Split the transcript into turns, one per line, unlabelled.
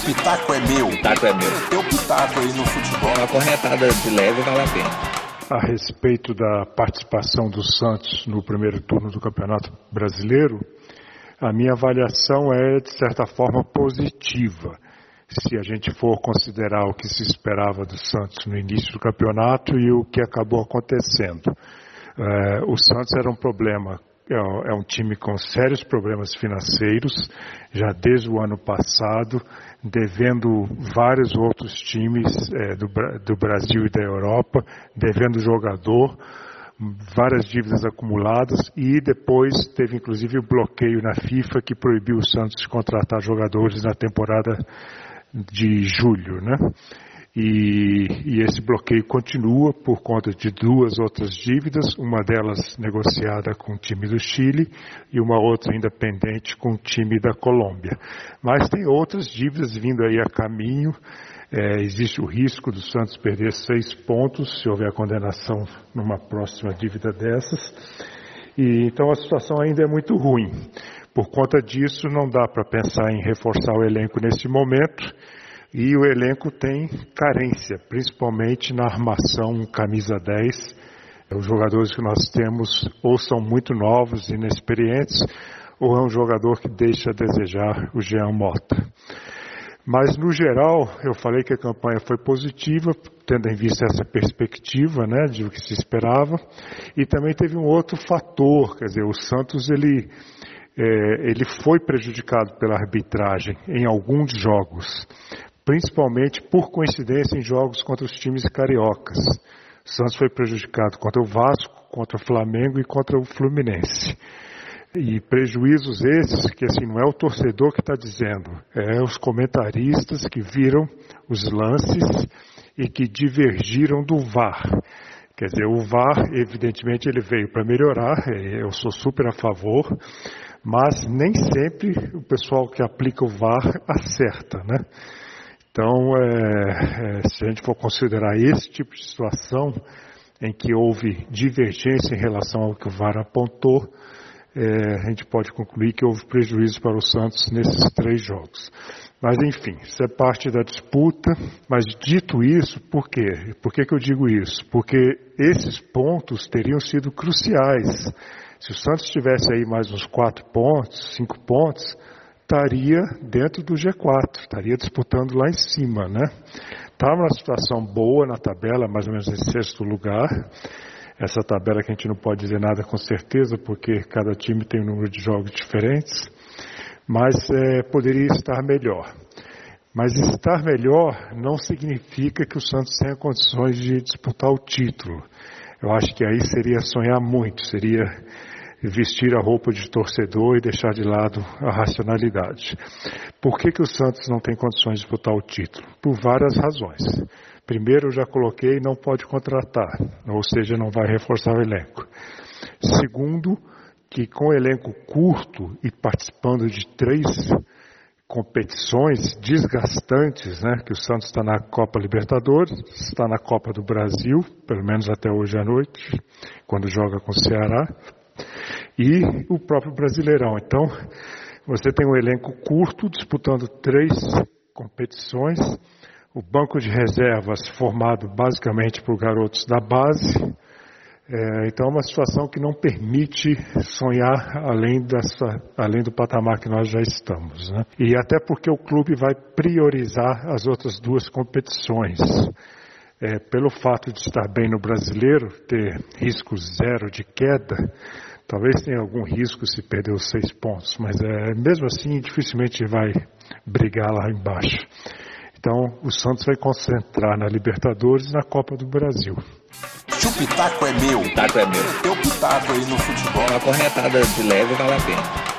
O pitaco é meu.
O pitaco é meu.
Teu pitaco aí no futebol.
Uma corretada de leve vale a pena.
A respeito da participação do Santos no primeiro turno do Campeonato Brasileiro, a minha avaliação é, de certa forma, positiva. Se a gente for considerar o que se esperava do Santos no início do campeonato e o que acabou acontecendo. É, o Santos era um problema é, é um time com sérios problemas financeiros, já desde o ano passado, devendo vários outros times é, do, do Brasil e da Europa, devendo jogador, várias dívidas acumuladas e depois teve inclusive o bloqueio na FIFA que proibiu o Santos de contratar jogadores na temporada de julho, né? E, e, esse bloqueio continua por conta de duas outras dívidas, uma delas negociada com o time do Chile e uma outra ainda pendente com o time da Colômbia. Mas tem outras dívidas vindo aí a caminho. É, existe o risco do Santos perder seis pontos se houver condenação numa próxima dívida dessas. E, então a situação ainda é muito ruim. Por conta disso, não dá para pensar em reforçar o elenco nesse momento e o elenco tem carência, principalmente na armação camisa 10. Os jogadores que nós temos ou são muito novos, inexperientes, ou é um jogador que deixa a desejar o Jean Mota. Mas, no geral, eu falei que a campanha foi positiva, tendo em vista essa perspectiva né, de o que se esperava. E também teve um outro fator, quer dizer, o Santos ele, é, ele foi prejudicado pela arbitragem em alguns jogos principalmente por coincidência em jogos contra os times cariocas. Santos foi prejudicado contra o Vasco, contra o Flamengo e contra o Fluminense. E prejuízos esses que assim não é o torcedor que está dizendo, é os comentaristas que viram os lances e que divergiram do VAR. Quer dizer, o VAR, evidentemente, ele veio para melhorar, eu sou super a favor, mas nem sempre o pessoal que aplica o VAR acerta, né? Então, é, é, se a gente for considerar esse tipo de situação em que houve divergência em relação ao que o VAR apontou, é, a gente pode concluir que houve prejuízo para o Santos nesses três jogos. Mas enfim, isso é parte da disputa. Mas dito isso, por quê? Por que, que eu digo isso? Porque esses pontos teriam sido cruciais. Se o Santos tivesse aí mais uns quatro pontos, cinco pontos, estaria dentro do G4, estaria disputando lá em cima, né? Estava numa situação boa na tabela, mais ou menos em sexto lugar. Essa tabela que a gente não pode dizer nada com certeza, porque cada time tem um número de jogos diferentes, mas é, poderia estar melhor. Mas estar melhor não significa que o Santos tenha condições de disputar o título. Eu acho que aí seria sonhar muito, seria vestir a roupa de torcedor e deixar de lado a racionalidade. Por que, que o Santos não tem condições de disputar o título? Por várias razões. Primeiro, eu já coloquei, não pode contratar, ou seja, não vai reforçar o elenco. Segundo, que com o elenco curto e participando de três competições desgastantes, né, que o Santos está na Copa Libertadores, está na Copa do Brasil, pelo menos até hoje à noite, quando joga com o Ceará, e o próprio Brasileirão. Então, você tem um elenco curto disputando três competições, o banco de reservas formado basicamente por garotos da base. É, então, é uma situação que não permite sonhar além, dessa, além do patamar que nós já estamos. Né? E até porque o clube vai priorizar as outras duas competições. É, pelo fato de estar bem no brasileiro, ter risco zero de queda, Talvez tenha algum risco se perder os seis pontos, mas é, mesmo assim dificilmente vai brigar lá embaixo. Então o Santos vai concentrar na Libertadores e na Copa do Brasil.
Se o pitaco é meu,
o pitaco é meu.
Teu pitaco aí no futebol.
Uma corretada de leve vale a pena.